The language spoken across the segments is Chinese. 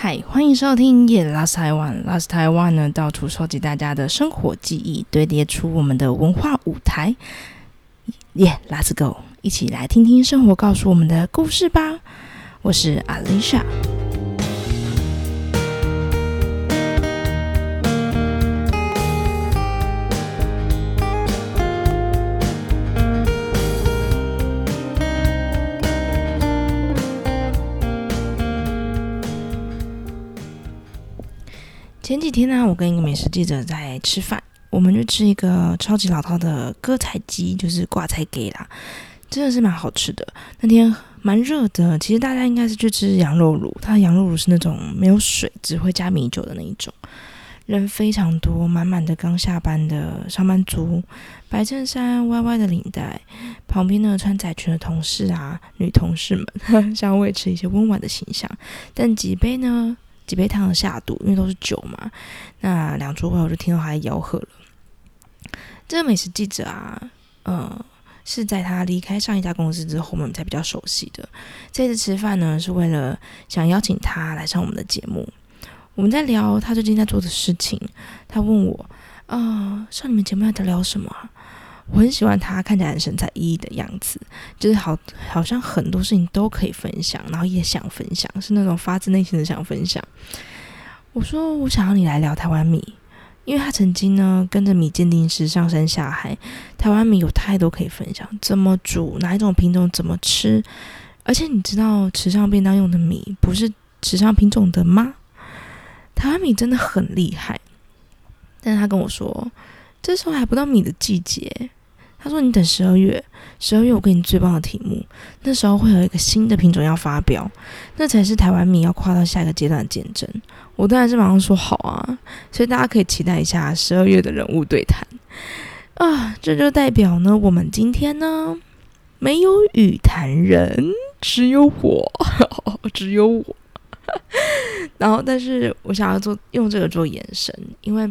嗨，欢迎收听《耶 Last Taiwan》，Last Taiwan 呢，到处收集大家的生活记忆，堆叠出我们的文化舞台。耶，Let's go，一起来听听生活告诉我们的故事吧。我是 Alicia。前几天呢，我跟一个美食记者在吃饭，我们就吃一个超级老套的割菜鸡，就是挂菜给啦，真的是蛮好吃的。那天蛮热的，其实大家应该是去吃羊肉卤，它的羊肉卤是那种没有水，只会加米酒的那一种。人非常多，满满的刚下班的上班族，白衬衫、歪歪的领带，旁边呢穿窄裙的同事啊，女同事们，想要维持一些温婉的形象，但几杯呢？几杯汤下肚，因为都是酒嘛。那两桌后，我就听到他在吆喝了。这个美食记者啊，呃，是在他离开上一家公司之后，我们才比较熟悉的。这次吃饭呢，是为了想邀请他来上我们的节目。我们在聊他最近在做的事情。他问我，啊，上你们节目要聊什么？我很喜欢他看起来很神采奕奕的样子，就是好，好像很多事情都可以分享，然后也想分享，是那种发自内心的想分享。我说我想要你来聊台湾米，因为他曾经呢跟着米鉴定师上山下海，台湾米有太多可以分享，怎么煮，哪一种品种怎么吃，而且你知道池上便当用的米不是池上品种的吗？台湾米真的很厉害，但是他跟我说，这时候还不到米的季节。他说：“你等十二月，十二月我给你最棒的题目。那时候会有一个新的品种要发表，那才是台湾米要跨到下一个阶段的见证。”我当然是马上说好啊，所以大家可以期待一下十二月的人物对谈啊。这就代表呢，我们今天呢没有语坛人，只有我，只有我。然后，但是我想要做用这个做延伸，因为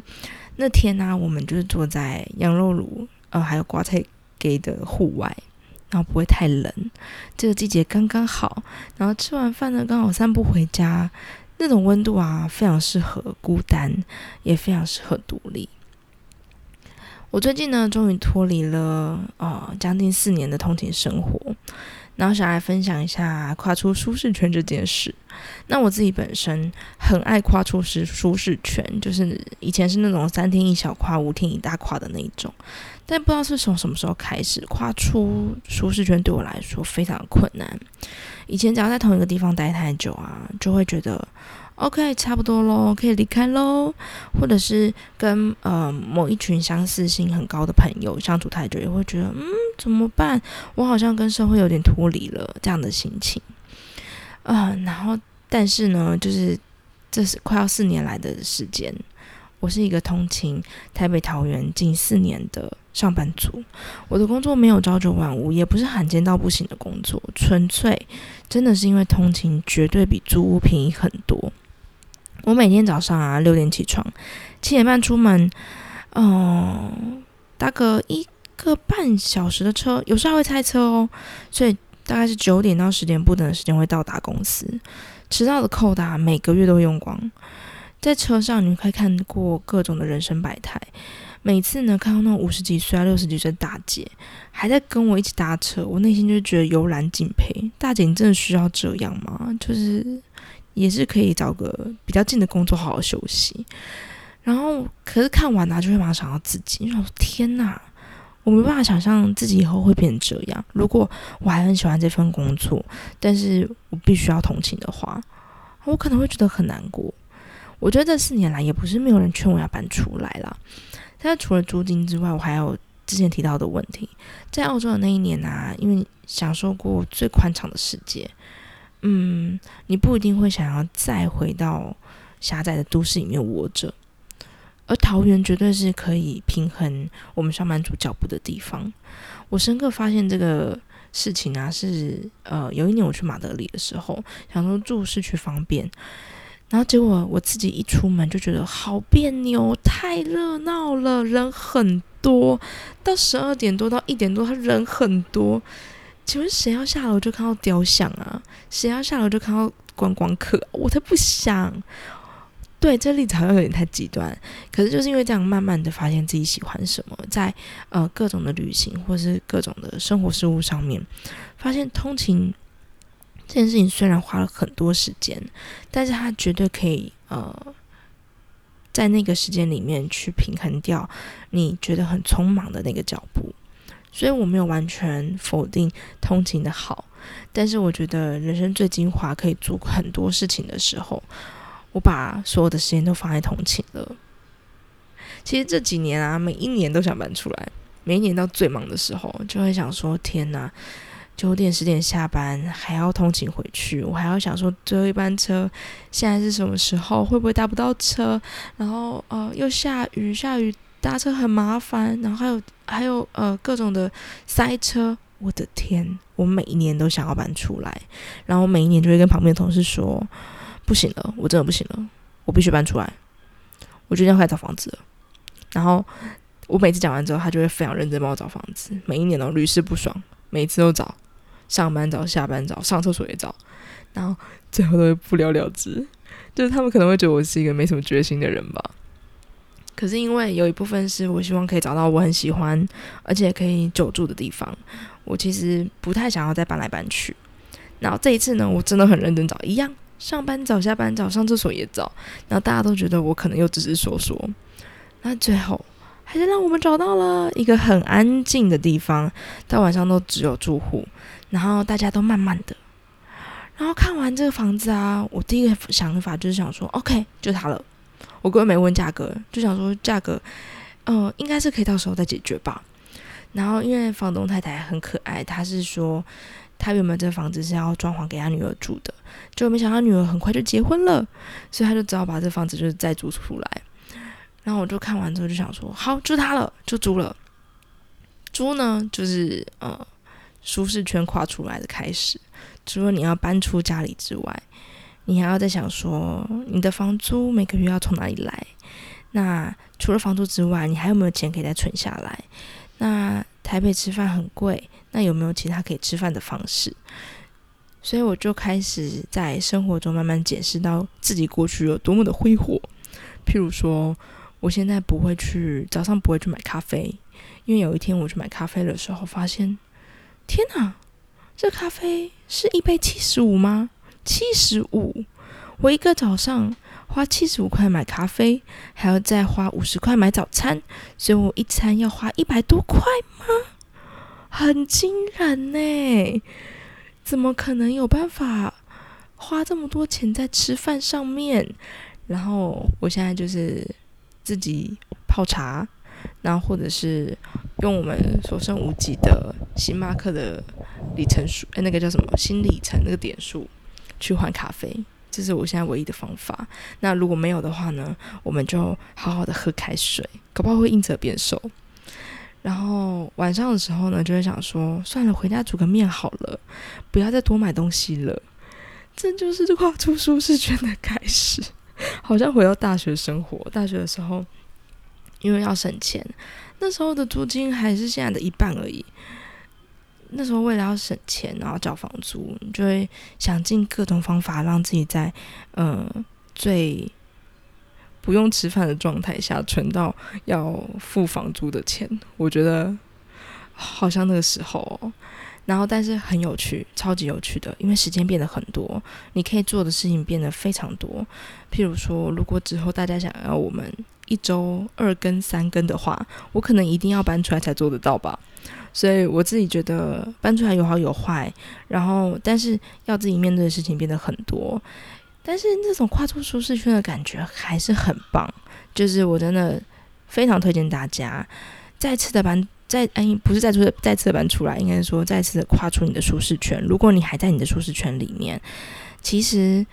那天呢，我们就是坐在羊肉炉。呃，还有瓜菜给的户外，然后不会太冷，这个季节刚刚好。然后吃完饭呢，刚好散步回家，那种温度啊，非常适合孤单，也非常适合独立。我最近呢，终于脱离了啊将近四年的通勤生活。然后想来分享一下跨出舒适圈这件事。那我自己本身很爱跨出是舒适圈，就是以前是那种三天一小跨、五天一大跨的那一种。但不知道是从什么时候开始，跨出舒适圈对我来说非常困难。以前只要在同一个地方待太久啊，就会觉得。OK，差不多喽，可以离开喽。或者是跟呃某一群相似性很高的朋友相处太久，也会觉得嗯怎么办？我好像跟社会有点脱离了这样的心情。啊，然后但是呢，就是这是快要四年来的时间，我是一个通勤台北桃园近四年的上班族。我的工作没有朝九晚五，也不是罕见到不行的工作，纯粹真的是因为通勤绝对比租屋便宜很多。我每天早上啊六点起床，七点半出门，嗯，搭个一个半小时的车，有时候会开车哦，所以大概是九点到十点不等的时间会到达公司。迟到的扣打每个月都用光，在车上你可以看过各种的人生百态。每次呢看到那种五十几岁啊六十几岁的大姐还在跟我一起搭车，我内心就觉得油然敬佩。大姐，你真的需要这样吗？就是。也是可以找个比较近的工作好好休息，然后可是看完呢，就会马上想到自己，你说天哪，我没办法想象自己以后会变成这样。如果我还很喜欢这份工作，但是我必须要同情的话，我可能会觉得很难过。我觉得这四年来也不是没有人劝我要搬出来了，但是除了租金之外，我还有之前提到的问题，在澳洲的那一年啊，因为享受过最宽敞的世界。嗯，你不一定会想要再回到狭窄的都市里面窝着，而桃园绝对是可以平衡我们上班族脚步的地方。我深刻发现这个事情啊，是呃，有一年我去马德里的时候，想说住市区方便，然后结果我自己一出门就觉得好别扭，太热闹了，人很多，到十二点多到一点多，他人很多。请问谁要下楼就看到雕像啊？谁要下楼就看到观光客，我才不想。对，这例子好像有点太极端，可是就是因为这样，慢慢的发现自己喜欢什么，在呃各种的旅行或是各种的生活事物上面，发现通勤这件事情虽然花了很多时间，但是它绝对可以呃在那个时间里面去平衡掉你觉得很匆忙的那个脚步。所以我没有完全否定通勤的好，但是我觉得人生最精华可以做很多事情的时候，我把所有的时间都放在通勤了。其实这几年啊，每一年都想搬出来，每一年到最忙的时候，就会想说：天哪，九点十点下班还要通勤回去，我还要想说最后一班车现在是什么时候，会不会搭不到车？然后呃，又下雨，下雨。搭车很麻烦，然后还有还有呃各种的塞车，我的天！我每一年都想要搬出来，然后每一年就会跟旁边的同事说：“不行了，我真的不行了，我必须搬出来，我决定要开始找房子了。”然后我每次讲完之后，他就会非常认真帮我找房子，每一年都屡试不爽，每次都找，上班找，下班找，上厕所也找，然后最后都会不了了之，就是他们可能会觉得我是一个没什么决心的人吧。可是因为有一部分是我希望可以找到我很喜欢，而且可以久住的地方，我其实不太想要再搬来搬去。然后这一次呢，我真的很认真找，一样上班找、下班找、上厕所也找。然后大家都觉得我可能又只是说说，那最后还是让我们找到了一个很安静的地方，到晚上都只有住户，然后大家都慢慢的。然后看完这个房子啊，我第一个想法就是想说，OK，就它了。我根本没问价格，就想说价格，呃，应该是可以到时候再解决吧。然后因为房东太太很可爱，她是说她原本这房子是要装潢给她女儿住的，就没想到女儿很快就结婚了，所以她就只好把这房子就是再租出来。然后我就看完之后就想说，好，就她了，就租了。租呢，就是呃舒适圈跨出来的开始。除了你要搬出家里之外。你还要再想说，你的房租每个月要从哪里来？那除了房租之外，你还有没有钱可以再存下来？那台北吃饭很贵，那有没有其他可以吃饭的方式？所以我就开始在生活中慢慢解释到自己过去有多么的挥霍。譬如说，我现在不会去早上不会去买咖啡，因为有一天我去买咖啡的时候，发现，天哪，这咖啡是一杯七十五吗？七十五，我一个早上花七十五块买咖啡，还要再花五十块买早餐，所以我一餐要花一百多块吗？很惊人呢！怎么可能有办法花这么多钱在吃饭上面？然后我现在就是自己泡茶，然后或者是用我们所剩无几的星巴克的里程数，哎，那个叫什么新里程那个点数。去换咖啡，这是我现在唯一的方法。那如果没有的话呢？我们就好好的喝开水，搞不好会因此变瘦。然后晚上的时候呢，就会想说，算了，回家煮个面好了，不要再多买东西了。这就是跨出舒适圈的开始，好像回到大学生活。大学的时候，因为要省钱，那时候的租金还是现在的一半而已。那时候为了要省钱，然后交房租，你就会想尽各种方法让自己在嗯最不用吃饭的状态下存到要付房租的钱。我觉得好像那个时候，然后但是很有趣，超级有趣的，因为时间变得很多，你可以做的事情变得非常多。譬如说，如果之后大家想要我们一周二更三更的话，我可能一定要搬出来才做得到吧。所以我自己觉得搬出来有好有坏，然后但是要自己面对的事情变得很多，但是那种跨出舒适圈的感觉还是很棒。就是我真的非常推荐大家再次的搬，再哎不是再次再次的搬出来，应该是说再次的跨出你的舒适圈。如果你还在你的舒适圈里面，其实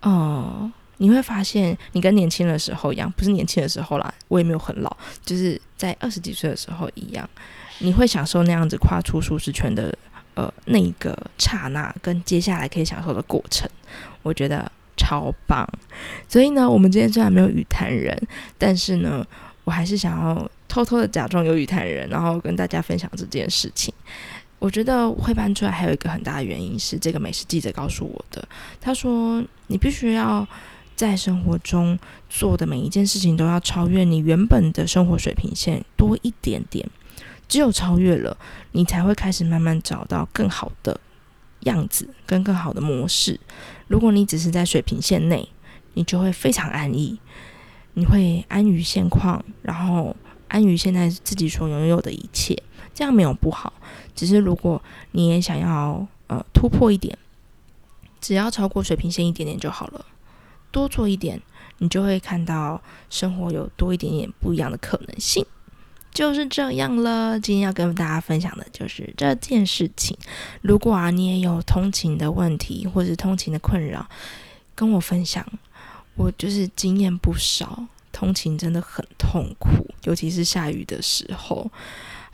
呃你会发现你跟年轻的时候一样，不是年轻的时候啦，我也没有很老，就是在二十几岁的时候一样。你会享受那样子跨出舒适圈的呃那个刹那，跟接下来可以享受的过程，我觉得超棒。所以呢，我们今天虽然没有语谈人，但是呢，我还是想要偷偷的假装有语谈人，然后跟大家分享这件事情。我觉得会搬出来还有一个很大的原因是，这个美食记者告诉我的。他说，你必须要在生活中做的每一件事情都要超越你原本的生活水平线多一点点。只有超越了，你才会开始慢慢找到更好的样子跟更好的模式。如果你只是在水平线内，你就会非常安逸，你会安于现况，然后安于现在自己所拥有的一切。这样没有不好，只是如果你也想要呃突破一点，只要超过水平线一点点就好了。多做一点，你就会看到生活有多一点点不一样的可能性。就是这样了。今天要跟大家分享的就是这件事情。如果啊你也有通勤的问题或者通勤的困扰，跟我分享。我就是经验不少，通勤真的很痛苦，尤其是下雨的时候。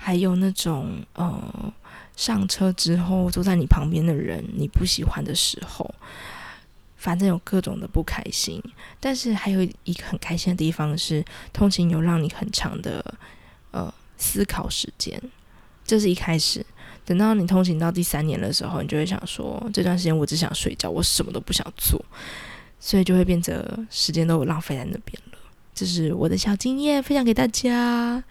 还有那种呃，上车之后坐在你旁边的人你不喜欢的时候，反正有各种的不开心。但是还有一个很开心的地方是，通勤有让你很长的呃思考时间。这是一开始，等到你通勤到第三年的时候，你就会想说，这段时间我只想睡觉，我什么都不想做，所以就会变得时间都浪费在那边。这是我的小经验，分享给大家。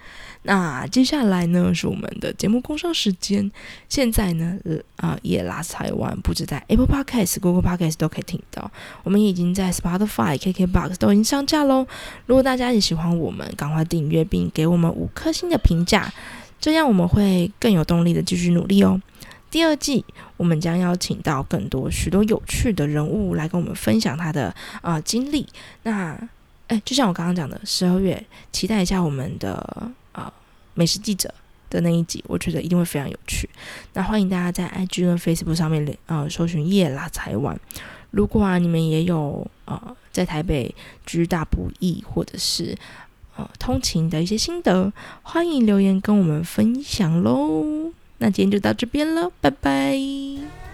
那接下来呢，是我们的节目工商时间。现在呢，呃啊，也拉台湾，不止在 Apple Podcast、Google Podcast 都可以听到。我们已经在 Spotify、KKBox 都已经上架喽。如果大家也喜欢我们，赶快订阅并给我们五颗星的评价，这样我们会更有动力的继续努力哦。第二季，我们将邀请到更多许多有趣的人物来跟我们分享他的啊经历。那哎，就像我刚刚讲的，十二月期待一下我们的啊美食记者的那一集，我觉得一定会非常有趣。那欢迎大家在 IG 跟 Facebook 上面呃搜寻夜拉台湾。如果啊你们也有呃在台北居大不易，或者是呃通勤的一些心得，欢迎留言跟我们分享喽。那今天就到这边了，拜拜。